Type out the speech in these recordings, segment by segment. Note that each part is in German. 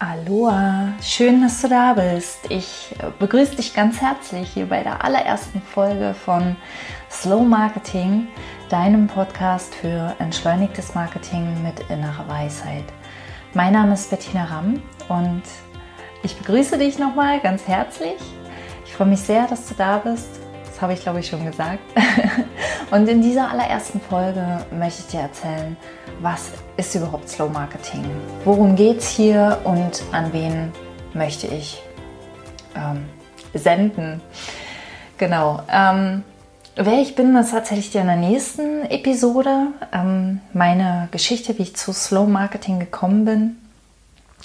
Aloha, schön, dass du da bist. Ich begrüße dich ganz herzlich hier bei der allerersten Folge von Slow Marketing, deinem Podcast für entschleunigtes Marketing mit innerer Weisheit. Mein Name ist Bettina Ramm und ich begrüße dich nochmal ganz herzlich. Ich freue mich sehr, dass du da bist. Das habe ich, glaube ich, schon gesagt. Und in dieser allerersten Folge möchte ich dir erzählen, was ist überhaupt Slow Marketing? Worum geht es hier und an wen möchte ich ähm, senden? Genau. Ähm, wer ich bin, das erzähle ich dir in der nächsten Episode. Ähm, meine Geschichte, wie ich zu Slow Marketing gekommen bin.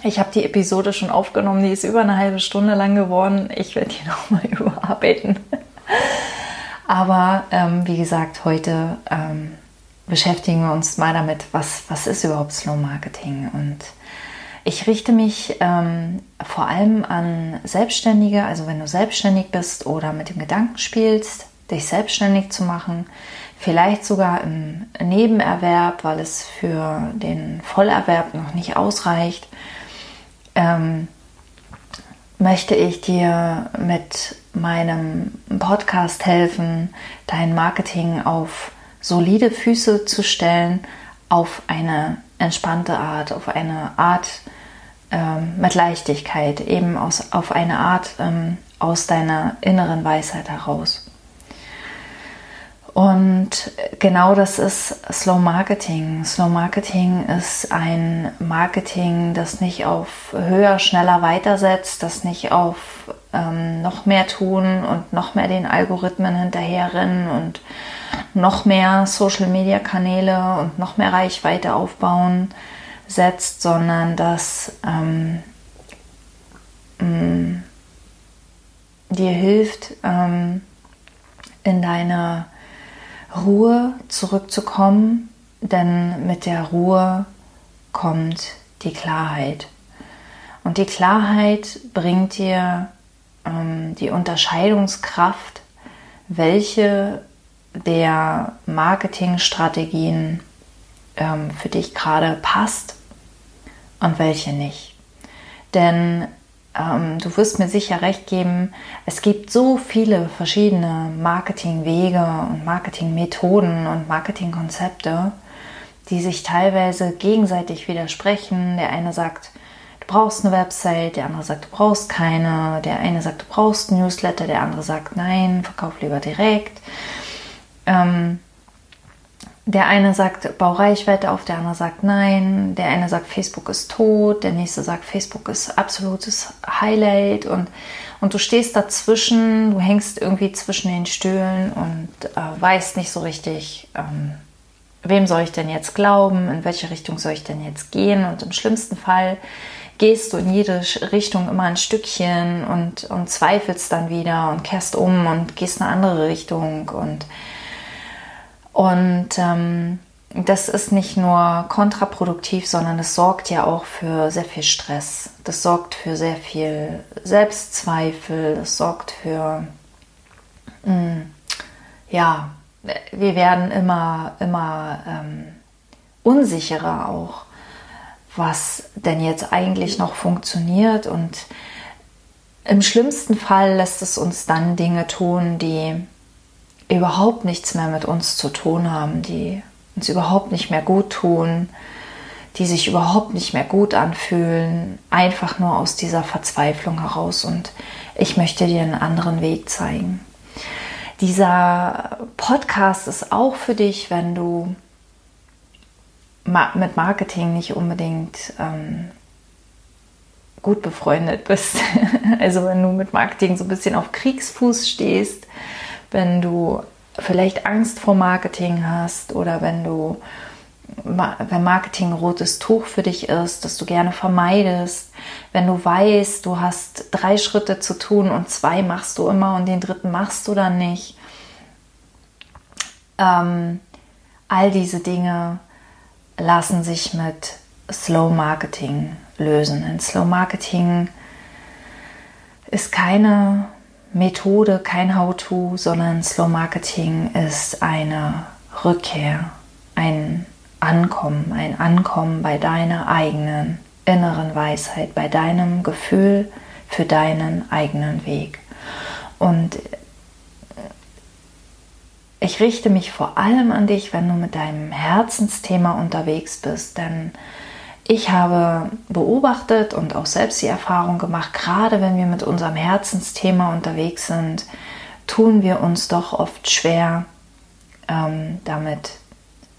Ich habe die Episode schon aufgenommen, die ist über eine halbe Stunde lang geworden. Ich werde die nochmal überarbeiten. Aber ähm, wie gesagt, heute ähm, beschäftigen wir uns mal damit, was, was ist überhaupt Slow Marketing. Und ich richte mich ähm, vor allem an Selbstständige, also wenn du selbstständig bist oder mit dem Gedanken spielst, dich selbstständig zu machen, vielleicht sogar im Nebenerwerb, weil es für den Vollerwerb noch nicht ausreicht, ähm, möchte ich dir mit meinem Podcast helfen, dein Marketing auf solide Füße zu stellen, auf eine entspannte Art, auf eine Art ähm, mit Leichtigkeit, eben aus, auf eine Art ähm, aus deiner inneren Weisheit heraus. Und genau das ist Slow Marketing. Slow Marketing ist ein Marketing, das nicht auf höher, schneller weitersetzt, das nicht auf ähm, noch mehr tun und noch mehr den Algorithmen hinterherrennen und noch mehr Social-Media-Kanäle und noch mehr Reichweite aufbauen setzt, sondern das ähm, mm, dir hilft, ähm, in deine Ruhe zurückzukommen, denn mit der Ruhe kommt die Klarheit. Und die Klarheit bringt dir ähm, die Unterscheidungskraft, welche der Marketingstrategien ähm, für dich gerade passt und welche nicht. Denn ähm, du wirst mir sicher recht geben, es gibt so viele verschiedene Marketingwege und Marketingmethoden und Marketingkonzepte, die sich teilweise gegenseitig widersprechen. Der eine sagt, du brauchst eine Website, der andere sagt, du brauchst keine, der eine sagt, du brauchst Newsletter, der andere sagt, nein, verkauf lieber direkt. Ähm, der eine sagt, bau Reichweite auf, der andere sagt nein, der eine sagt, Facebook ist tot, der nächste sagt, Facebook ist absolutes Highlight. Und, und du stehst dazwischen, du hängst irgendwie zwischen den Stühlen und äh, weißt nicht so richtig, ähm, wem soll ich denn jetzt glauben, in welche Richtung soll ich denn jetzt gehen? Und im schlimmsten Fall gehst du in jede Richtung immer ein Stückchen und, und zweifelst dann wieder und kehrst um und gehst eine andere Richtung. Und und ähm, das ist nicht nur kontraproduktiv, sondern es sorgt ja auch für sehr viel Stress. Das sorgt für sehr viel Selbstzweifel. Das sorgt für, mh, mm, ja, wir werden immer, immer ähm, unsicherer auch, was denn jetzt eigentlich noch funktioniert. Und im schlimmsten Fall lässt es uns dann Dinge tun, die überhaupt nichts mehr mit uns zu tun haben, die uns überhaupt nicht mehr gut tun, die sich überhaupt nicht mehr gut anfühlen, einfach nur aus dieser Verzweiflung heraus. Und ich möchte dir einen anderen Weg zeigen. Dieser Podcast ist auch für dich, wenn du mit Marketing nicht unbedingt ähm, gut befreundet bist. Also wenn du mit Marketing so ein bisschen auf Kriegsfuß stehst, wenn du vielleicht Angst vor Marketing hast oder wenn du wenn Marketing rotes Tuch für dich ist, dass du gerne vermeidest, wenn du weißt, du hast drei Schritte zu tun und zwei machst du immer und den dritten machst du dann nicht. Ähm, all diese Dinge lassen sich mit Slow Marketing lösen. Denn Slow Marketing ist keine Methode, kein How-to, sondern Slow Marketing ist eine Rückkehr, ein Ankommen, ein Ankommen bei deiner eigenen inneren Weisheit, bei deinem Gefühl für deinen eigenen Weg. Und ich richte mich vor allem an dich, wenn du mit deinem Herzensthema unterwegs bist, denn ich habe beobachtet und auch selbst die Erfahrung gemacht, gerade wenn wir mit unserem Herzensthema unterwegs sind, tun wir uns doch oft schwer, ähm, damit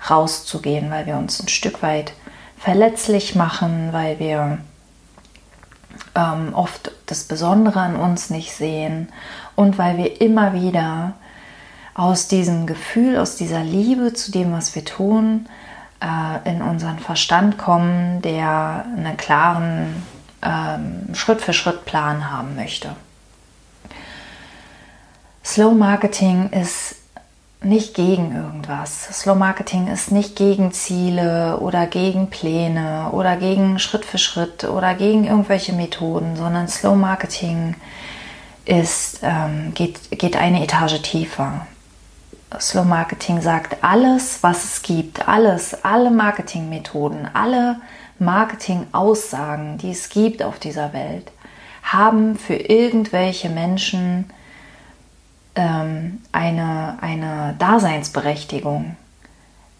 rauszugehen, weil wir uns ein Stück weit verletzlich machen, weil wir ähm, oft das Besondere an uns nicht sehen und weil wir immer wieder aus diesem Gefühl, aus dieser Liebe zu dem, was wir tun, äh, in unseren Verstand kommen, der einen klaren ähm, Schritt-für-Schritt-Plan haben möchte. Slow Marketing ist nicht gegen irgendwas. Slow Marketing ist nicht gegen Ziele oder gegen Pläne oder gegen Schritt für Schritt oder gegen irgendwelche Methoden, sondern Slow Marketing ist, ähm, geht, geht eine Etage tiefer. Slow Marketing sagt, alles, was es gibt, alles, alle Marketingmethoden, alle Marketing-Aussagen, die es gibt auf dieser Welt, haben für irgendwelche Menschen ähm, eine, eine Daseinsberechtigung.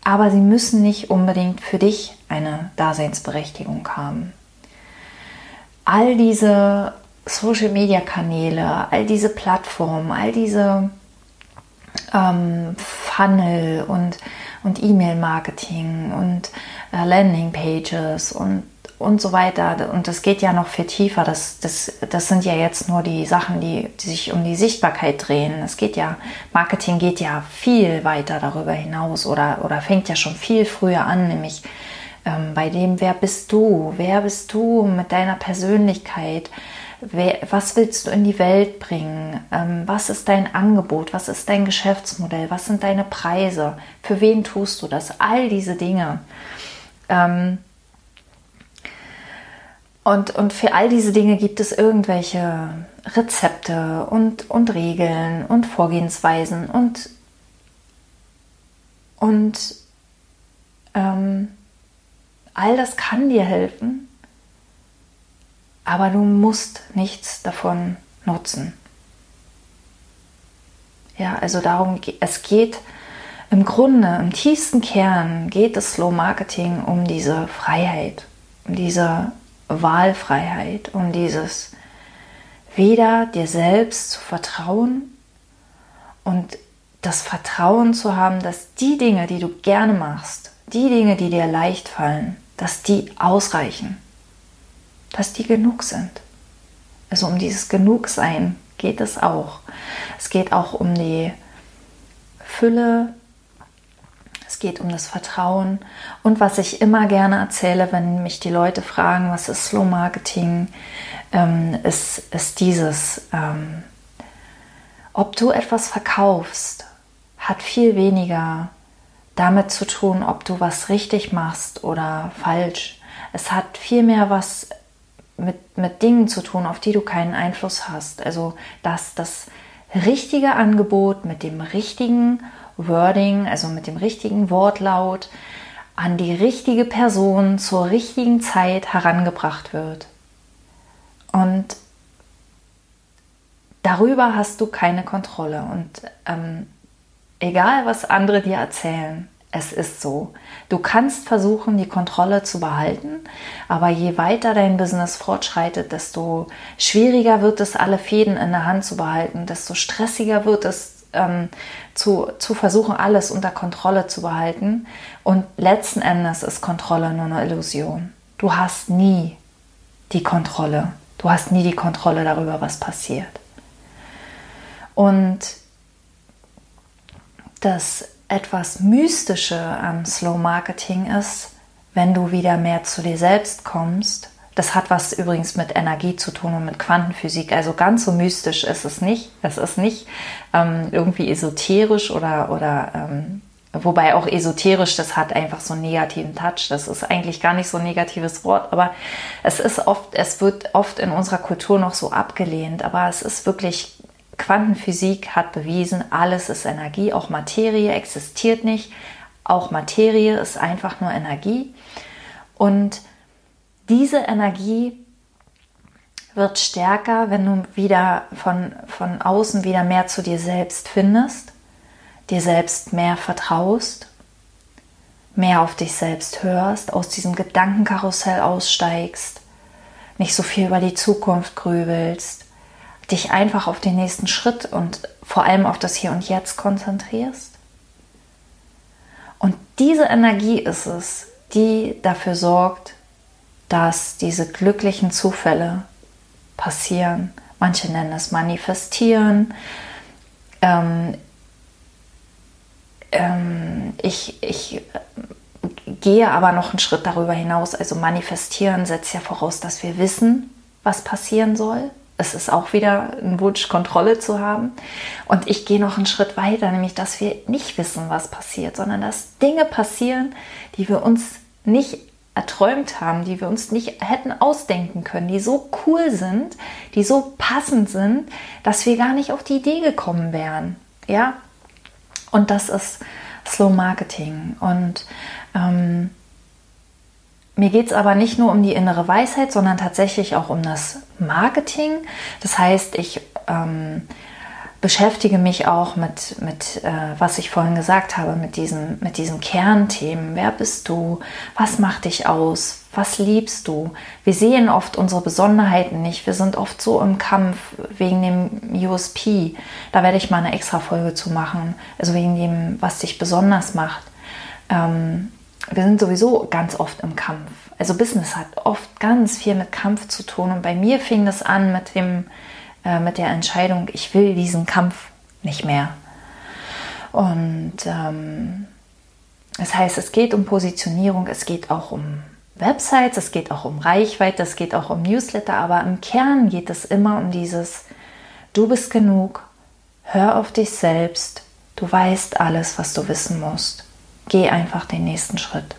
Aber sie müssen nicht unbedingt für dich eine Daseinsberechtigung haben. All diese Social-Media-Kanäle, all diese Plattformen, all diese ähm, Funnel und, und E-Mail-Marketing und äh, Landing-Pages und und so weiter. Und das geht ja noch viel tiefer. Das, das, das sind ja jetzt nur die Sachen, die, die sich um die Sichtbarkeit drehen. Es geht ja, Marketing geht ja viel weiter darüber hinaus oder, oder fängt ja schon viel früher an, nämlich ähm, bei dem, wer bist du? Wer bist du mit deiner Persönlichkeit? Was willst du in die Welt bringen? Ähm, was ist dein Angebot? Was ist dein Geschäftsmodell? Was sind deine Preise? Für wen tust du das? All diese Dinge. Ähm, und, und für all diese Dinge gibt es irgendwelche Rezepte und, und Regeln und Vorgehensweisen und, und ähm, all das kann dir helfen, aber du musst nichts davon nutzen. Ja, also darum, es geht im Grunde, im tiefsten Kern geht es Slow Marketing um diese Freiheit, um diese Wahlfreiheit, um dieses wieder dir selbst zu vertrauen und das Vertrauen zu haben, dass die Dinge, die du gerne machst, die Dinge, die dir leicht fallen, dass die ausreichen, dass die genug sind. Also um dieses Genugsein geht es auch. Es geht auch um die Fülle es geht um das Vertrauen. Und was ich immer gerne erzähle, wenn mich die Leute fragen, was ist Slow Marketing, ähm, ist, ist dieses, ähm, ob du etwas verkaufst, hat viel weniger damit zu tun, ob du was richtig machst oder falsch. Es hat viel mehr was mit, mit Dingen zu tun, auf die du keinen Einfluss hast. Also, dass das richtige Angebot mit dem richtigen Wording, also mit dem richtigen Wortlaut, an die richtige Person zur richtigen Zeit herangebracht wird. Und darüber hast du keine Kontrolle. Und ähm, egal, was andere dir erzählen, es ist so. Du kannst versuchen, die Kontrolle zu behalten, aber je weiter dein Business fortschreitet, desto schwieriger wird es, alle Fäden in der Hand zu behalten, desto stressiger wird es, ähm, zu, zu versuchen, alles unter Kontrolle zu behalten. Und letzten Endes ist Kontrolle nur eine Illusion. Du hast nie die Kontrolle. Du hast nie die Kontrolle darüber, was passiert. Und das etwas Mystische am Slow Marketing ist, wenn du wieder mehr zu dir selbst kommst das hat was übrigens mit Energie zu tun und mit Quantenphysik. Also ganz so mystisch ist es nicht. Es ist nicht ähm, irgendwie esoterisch oder, oder ähm, wobei auch esoterisch, das hat einfach so einen negativen Touch. Das ist eigentlich gar nicht so ein negatives Wort, aber es ist oft, es wird oft in unserer Kultur noch so abgelehnt. Aber es ist wirklich Quantenphysik hat bewiesen, alles ist Energie, auch Materie existiert nicht. Auch Materie ist einfach nur Energie. Und diese Energie wird stärker, wenn du wieder von, von außen wieder mehr zu dir selbst findest, dir selbst mehr vertraust, mehr auf dich selbst hörst, aus diesem Gedankenkarussell aussteigst, nicht so viel über die Zukunft grübelst, dich einfach auf den nächsten Schritt und vor allem auf das Hier und Jetzt konzentrierst. Und diese Energie ist es, die dafür sorgt, dass diese glücklichen Zufälle passieren. Manche nennen es manifestieren. Ähm, ähm, ich, ich gehe aber noch einen Schritt darüber hinaus. Also manifestieren setzt ja voraus, dass wir wissen, was passieren soll. Es ist auch wieder ein Wunsch, Kontrolle zu haben. Und ich gehe noch einen Schritt weiter, nämlich, dass wir nicht wissen, was passiert, sondern dass Dinge passieren, die wir uns nicht erträumt haben, die wir uns nicht hätten ausdenken können, die so cool sind, die so passend sind, dass wir gar nicht auf die Idee gekommen wären. Ja, und das ist Slow Marketing. Und ähm, mir geht es aber nicht nur um die innere Weisheit, sondern tatsächlich auch um das Marketing. Das heißt, ich ähm, beschäftige mich auch mit, mit äh, was ich vorhin gesagt habe, mit diesen, mit diesen Kernthemen. Wer bist du? Was macht dich aus? Was liebst du? Wir sehen oft unsere Besonderheiten nicht. Wir sind oft so im Kampf wegen dem USP. Da werde ich mal eine extra Folge zu machen. Also wegen dem, was dich besonders macht. Ähm, wir sind sowieso ganz oft im Kampf. Also Business hat oft ganz viel mit Kampf zu tun. Und bei mir fing das an mit dem äh, mit der Entscheidung, ich will diesen Kampf nicht mehr. Und ähm, das heißt, es geht um Positionierung, es geht auch um Websites, es geht auch um Reichweite, es geht auch um Newsletter, aber im Kern geht es immer um dieses, du bist genug, hör auf dich selbst, du weißt alles, was du wissen musst. Geh einfach den nächsten Schritt.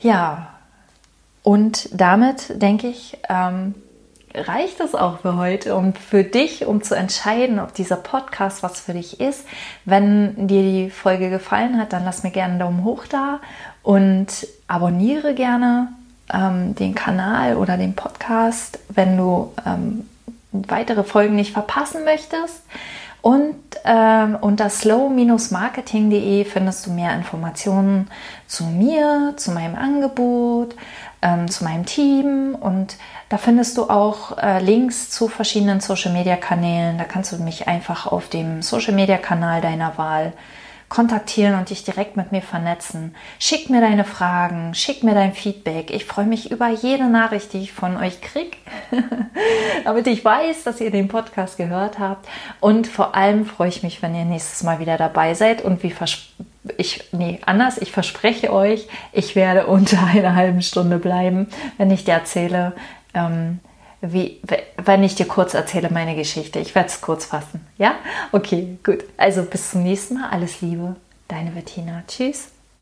Ja, und damit denke ich, ähm, reicht es auch für heute und für dich, um zu entscheiden, ob dieser Podcast was für dich ist. Wenn dir die Folge gefallen hat, dann lass mir gerne einen Daumen hoch da und abonniere gerne ähm, den Kanal oder den Podcast, wenn du ähm, weitere Folgen nicht verpassen möchtest. Und ähm, unter slow-marketing.de findest du mehr Informationen zu mir, zu meinem Angebot, ähm, zu meinem Team und da findest du auch äh, Links zu verschiedenen Social Media Kanälen. Da kannst du mich einfach auf dem Social Media Kanal deiner Wahl kontaktieren und dich direkt mit mir vernetzen. Schick mir deine Fragen, schick mir dein Feedback. Ich freue mich über jede Nachricht, die ich von euch kriege, damit ich weiß, dass ihr den Podcast gehört habt. Und vor allem freue ich mich, wenn ihr nächstes Mal wieder dabei seid und wie versprochen ich, nee, anders, ich verspreche euch, ich werde unter einer halben Stunde bleiben, wenn ich dir erzähle, ähm, wie, wenn ich dir kurz erzähle meine Geschichte. Ich werde es kurz fassen. Ja? Okay, gut. Also bis zum nächsten Mal. Alles Liebe. Deine Bettina. Tschüss.